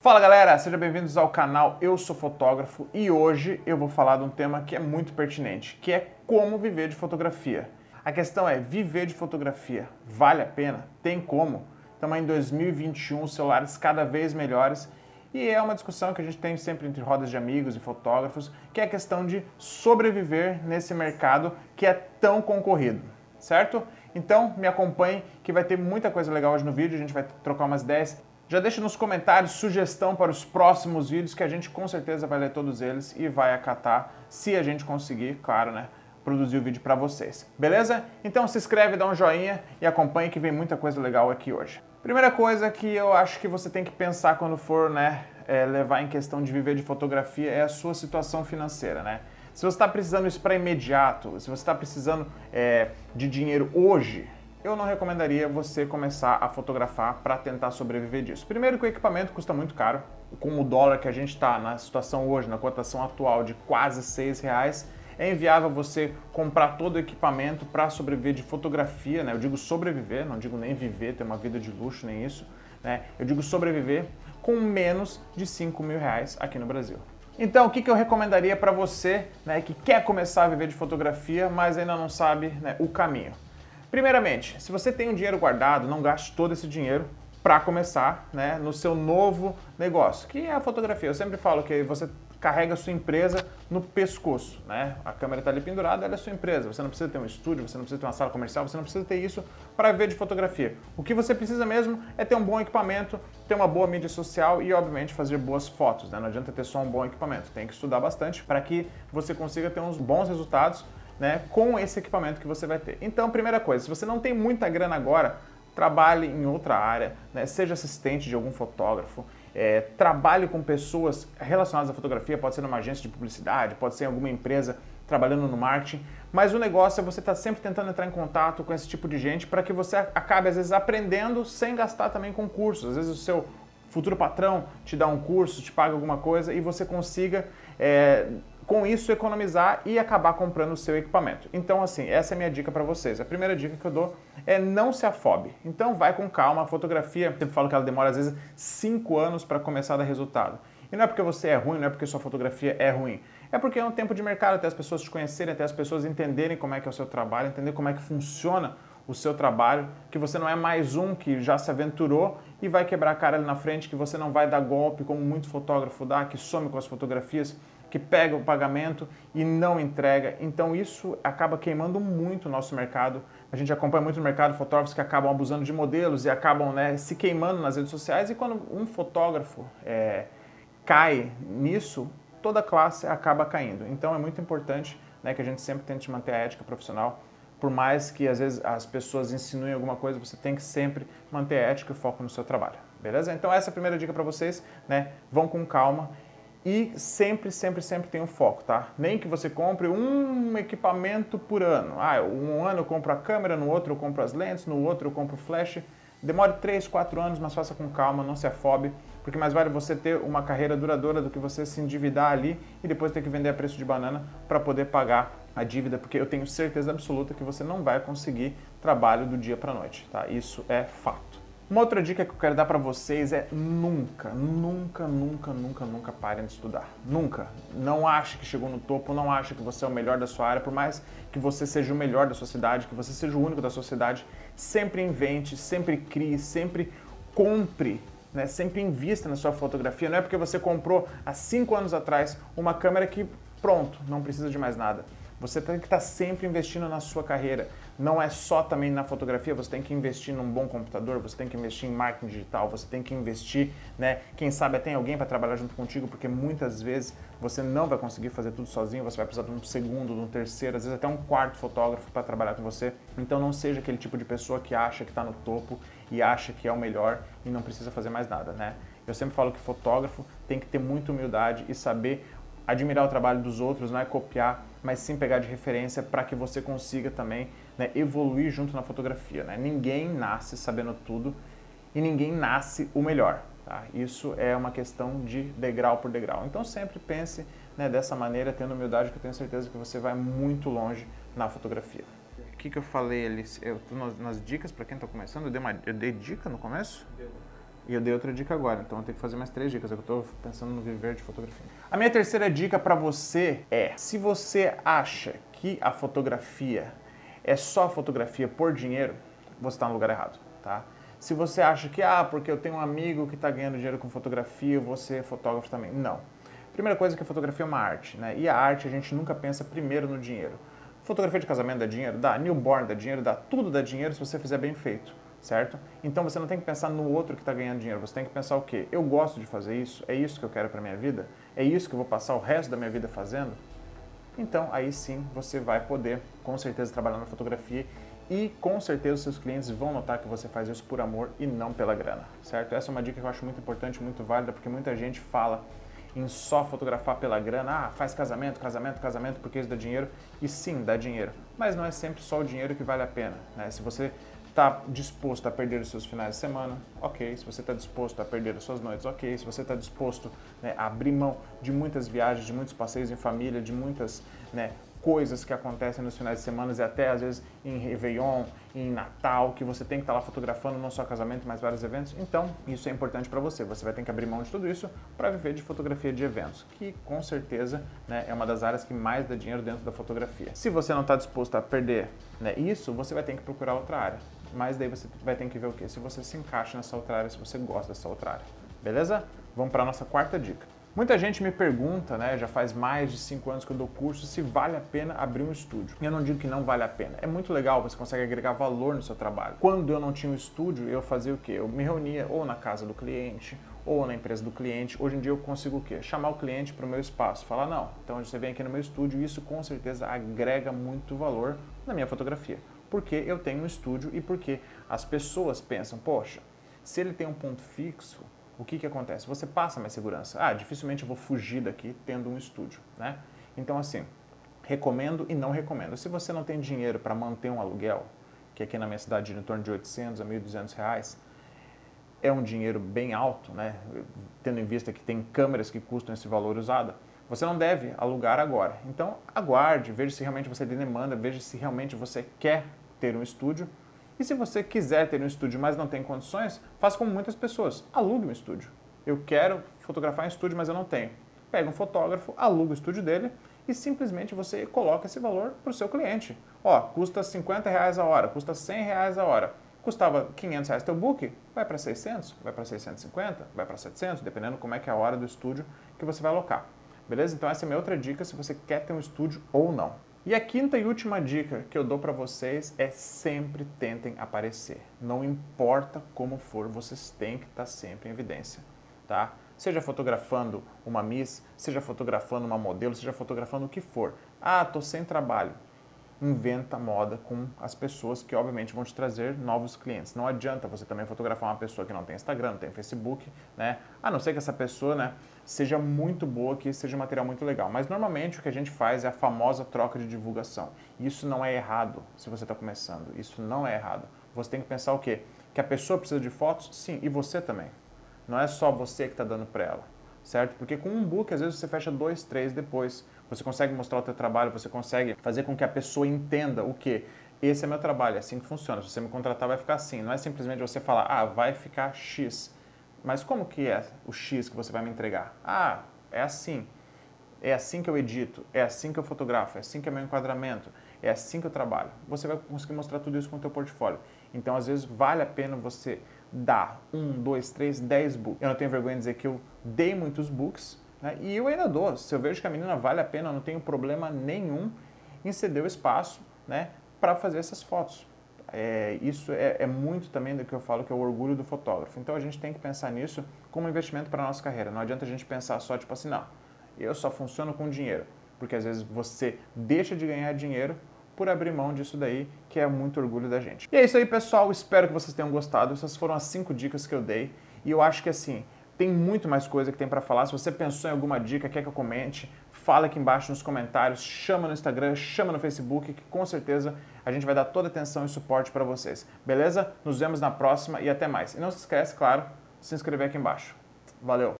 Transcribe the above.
Fala galera, sejam bem-vindos ao canal Eu Sou Fotógrafo e hoje eu vou falar de um tema que é muito pertinente, que é como viver de fotografia. A questão é, viver de fotografia vale a pena? Tem como? Estamos em 2021, celulares cada vez melhores e é uma discussão que a gente tem sempre entre rodas de amigos e fotógrafos, que é a questão de sobreviver nesse mercado que é tão concorrido, certo? Então me acompanhe que vai ter muita coisa legal hoje no vídeo, a gente vai trocar umas ideias já deixa nos comentários sugestão para os próximos vídeos que a gente com certeza vai ler todos eles e vai acatar se a gente conseguir, claro, né? Produzir o vídeo para vocês. Beleza? Então se inscreve, dá um joinha e acompanhe que vem muita coisa legal aqui hoje. Primeira coisa que eu acho que você tem que pensar quando for, né, é, levar em questão de viver de fotografia é a sua situação financeira, né? Se você está precisando isso para imediato, se você está precisando é, de dinheiro hoje, eu não recomendaria você começar a fotografar para tentar sobreviver disso. Primeiro que o equipamento custa muito caro, com o dólar que a gente está na situação hoje, na cotação atual de quase seis reais, é inviável você comprar todo o equipamento para sobreviver de fotografia, né? Eu digo sobreviver, não digo nem viver, ter uma vida de luxo, nem isso, né? Eu digo sobreviver com menos de 5 mil reais aqui no Brasil. Então, o que, que eu recomendaria para você né, que quer começar a viver de fotografia, mas ainda não sabe né, o caminho? Primeiramente, se você tem um dinheiro guardado, não gaste todo esse dinheiro para começar né, no seu novo negócio, que é a fotografia. Eu sempre falo que você carrega a sua empresa no pescoço, né? A câmera está ali pendurada, ela é a sua empresa. Você não precisa ter um estúdio, você não precisa ter uma sala comercial, você não precisa ter isso para ver de fotografia. O que você precisa mesmo é ter um bom equipamento, ter uma boa mídia social e, obviamente, fazer boas fotos. Né? Não adianta ter só um bom equipamento, tem que estudar bastante para que você consiga ter uns bons resultados né, com esse equipamento que você vai ter. Então, primeira coisa, se você não tem muita grana agora, trabalhe em outra área, né, seja assistente de algum fotógrafo, é, trabalhe com pessoas relacionadas à fotografia, pode ser numa agência de publicidade, pode ser em alguma empresa trabalhando no marketing, mas o negócio é você estar tá sempre tentando entrar em contato com esse tipo de gente para que você acabe, às vezes, aprendendo sem gastar também com cursos. Às vezes o seu futuro patrão te dá um curso, te paga alguma coisa e você consiga é, com isso economizar e acabar comprando o seu equipamento. Então, assim, essa é a minha dica para vocês. A primeira dica que eu dou é não se afobe. Então, vai com calma. A fotografia, eu sempre falo que ela demora às vezes 5 anos para começar a dar resultado. E não é porque você é ruim, não é porque sua fotografia é ruim. É porque é um tempo de mercado, até as pessoas te conhecerem, até as pessoas entenderem como é que é o seu trabalho, entender como é que funciona o seu trabalho, que você não é mais um que já se aventurou e vai quebrar a cara ali na frente, que você não vai dar golpe como muito fotógrafo dá, que some com as fotografias que pega o pagamento e não entrega. Então isso acaba queimando muito o nosso mercado. A gente acompanha muito no mercado fotógrafos que acabam abusando de modelos e acabam né, se queimando nas redes sociais. E quando um fotógrafo é, cai nisso, toda a classe acaba caindo. Então é muito importante né, que a gente sempre tente manter a ética profissional. Por mais que às vezes as pessoas insinuem alguma coisa, você tem que sempre manter a ética e foco no seu trabalho. Beleza? Então essa é a primeira dica para vocês, né? Vão com calma e sempre, sempre, sempre tem um foco, tá? Nem que você compre um equipamento por ano. Ah, um ano eu compro a câmera, no outro eu compro as lentes, no outro eu compro o flash. Demore 3, 4 anos, mas faça com calma, não se afobe, porque mais vale você ter uma carreira duradoura do que você se endividar ali e depois ter que vender a preço de banana para poder pagar a dívida, porque eu tenho certeza absoluta que você não vai conseguir trabalho do dia para noite, tá? Isso é fato. Uma outra dica que eu quero dar para vocês é nunca, nunca, nunca, nunca, nunca parem de estudar. Nunca. Não ache que chegou no topo, não ache que você é o melhor da sua área, por mais que você seja o melhor da sua cidade, que você seja o único da sua cidade, sempre invente, sempre crie, sempre compre né, sempre invista na sua fotografia. Não é porque você comprou há cinco anos atrás uma câmera que, pronto, não precisa de mais nada. Você tem que estar sempre investindo na sua carreira. Não é só também na fotografia, você tem que investir num bom computador, você tem que investir em marketing digital, você tem que investir, né? Quem sabe tem alguém para trabalhar junto contigo, porque muitas vezes você não vai conseguir fazer tudo sozinho, você vai precisar de um segundo, de um terceiro, às vezes até um quarto fotógrafo para trabalhar com você. Então não seja aquele tipo de pessoa que acha que está no topo e acha que é o melhor e não precisa fazer mais nada, né? Eu sempre falo que fotógrafo tem que ter muita humildade e saber admirar o trabalho dos outros, não é copiar, mas sim pegar de referência para que você consiga também né, evoluir junto na fotografia. Né? Ninguém nasce sabendo tudo e ninguém nasce o melhor. Tá? Isso é uma questão de degrau por degrau. Então sempre pense né, dessa maneira, tendo humildade, que eu tenho certeza que você vai muito longe na fotografia. O que, que eu falei ali? Eu tô nas, nas dicas para quem está começando? Eu dei, uma, eu dei dica no começo? Deu. E eu dei outra dica agora, então eu tenho que fazer mais três dicas. É eu estou pensando no viver de fotografia. A minha terceira dica para você é: se você acha que a fotografia é só fotografia por dinheiro, você está no lugar errado, tá? Se você acha que, ah, porque eu tenho um amigo que está ganhando dinheiro com fotografia, vou ser fotógrafo também. Não. Primeira coisa é que a fotografia é uma arte, né? E a arte a gente nunca pensa primeiro no dinheiro. Fotografia de casamento dá dinheiro? Dá. Newborn dá dinheiro? Dá. Tudo dá dinheiro se você fizer bem feito, certo? Então você não tem que pensar no outro que está ganhando dinheiro. Você tem que pensar o quê? Eu gosto de fazer isso? É isso que eu quero para minha vida? É isso que eu vou passar o resto da minha vida fazendo? Então aí sim você vai poder, com certeza, trabalhar na fotografia e com certeza seus clientes vão notar que você faz isso por amor e não pela grana, certo? Essa é uma dica que eu acho muito importante, muito válida, porque muita gente fala em só fotografar pela grana, ah, faz casamento, casamento, casamento, porque isso dá dinheiro. E sim, dá dinheiro. Mas não é sempre só o dinheiro que vale a pena. Né? Se você está disposto a perder os seus finais de semana, ok. Se você está disposto a perder as suas noites, ok. Se você está disposto né, a abrir mão de muitas viagens, de muitos passeios em família, de muitas né, coisas que acontecem nos finais de semana e até às vezes em Réveillon, em Natal, que você tem que estar lá fotografando não só casamento, mas vários eventos. Então, isso é importante para você. Você vai ter que abrir mão de tudo isso para viver de fotografia de eventos, que com certeza né, é uma das áreas que mais dá dinheiro dentro da fotografia. Se você não está disposto a perder né, isso, você vai ter que procurar outra área. Mas daí você vai ter que ver o que? Se você se encaixa nessa outra área, se você gosta dessa outra área. Beleza? Vamos para a nossa quarta dica. Muita gente me pergunta, né, já faz mais de 5 anos que eu dou curso, se vale a pena abrir um estúdio. Eu não digo que não vale a pena. É muito legal, você consegue agregar valor no seu trabalho. Quando eu não tinha um estúdio, eu fazia o quê? Eu me reunia ou na casa do cliente, ou na empresa do cliente. Hoje em dia eu consigo o quê? Chamar o cliente para o meu espaço. Falar, não, então você vem aqui no meu estúdio isso com certeza agrega muito valor na minha fotografia. Porque eu tenho um estúdio e porque as pessoas pensam, poxa, se ele tem um ponto fixo, o que, que acontece? Você passa mais segurança. Ah, dificilmente eu vou fugir daqui tendo um estúdio, né? Então, assim, recomendo e não recomendo. Se você não tem dinheiro para manter um aluguel, que aqui na minha cidade é em torno de 800 a 1.200 reais, é um dinheiro bem alto, né? Tendo em vista que tem câmeras que custam esse valor usado, você não deve alugar agora. Então, aguarde, veja se realmente você tem demanda, veja se realmente você quer ter um estúdio e se você quiser ter um estúdio, mas não tem condições, faça como muitas pessoas, alugue um estúdio. Eu quero fotografar em estúdio, mas eu não tenho. Pega um fotógrafo, aluga o estúdio dele e simplesmente você coloca esse valor para o seu cliente. Ó, custa 50 reais a hora, custa 100 reais a hora. Custava 500 reais teu book, vai para 600, vai para 650, vai para 700, dependendo como é que é a hora do estúdio que você vai alocar. Beleza? Então essa é a minha outra dica se você quer ter um estúdio ou não. E a quinta e última dica que eu dou para vocês é sempre tentem aparecer. Não importa como for, vocês têm que estar tá sempre em evidência, tá? Seja fotografando uma miss, seja fotografando uma modelo, seja fotografando o que for. Ah, tô sem trabalho inventa moda com as pessoas que obviamente vão te trazer novos clientes. Não adianta você também fotografar uma pessoa que não tem Instagram, não tem Facebook, né? A não ser que essa pessoa, né, seja muito boa, que seja um material muito legal. Mas normalmente o que a gente faz é a famosa troca de divulgação. Isso não é errado se você está começando. Isso não é errado. Você tem que pensar o quê? Que a pessoa precisa de fotos? Sim, e você também. Não é só você que está dando para ela, certo? Porque com um book, às vezes você fecha dois, três depois. Você consegue mostrar o teu trabalho, você consegue fazer com que a pessoa entenda o que esse é meu trabalho, é assim que funciona. Se você me contratar, vai ficar assim. Não é simplesmente você falar, ah, vai ficar X. Mas como que é o X que você vai me entregar? Ah, é assim. É assim que eu edito, é assim que eu fotografo, é assim que é meu enquadramento, é assim que eu trabalho. Você vai conseguir mostrar tudo isso com o teu portfólio. Então, às vezes, vale a pena você dar um, dois, três, dez books. Eu não tenho vergonha de dizer que eu dei muitos books, né? E eu ainda dou. Se eu vejo que a menina vale a pena, eu não tenho problema nenhum em ceder o espaço né, para fazer essas fotos. É, isso é, é, muito também do que eu falo que é o orgulho do fotógrafo. Então a gente tem que pensar nisso como investimento para a nossa carreira. Não adianta a gente pensar só tipo assim, não, eu só funciono com dinheiro. Porque às vezes você deixa de ganhar dinheiro por abrir mão disso daí, que é muito orgulho da gente. E é isso aí, pessoal. Espero que vocês tenham gostado. Essas foram as cinco dicas que eu dei. E eu acho que assim, tem muito mais coisa que tem para falar. Se você pensou em alguma dica, quer que eu comente, fala aqui embaixo nos comentários, chama no Instagram, chama no Facebook, que com certeza a gente vai dar toda atenção e suporte para vocês. Beleza? Nos vemos na próxima e até mais. E não se esquece, claro, de se inscrever aqui embaixo. Valeu!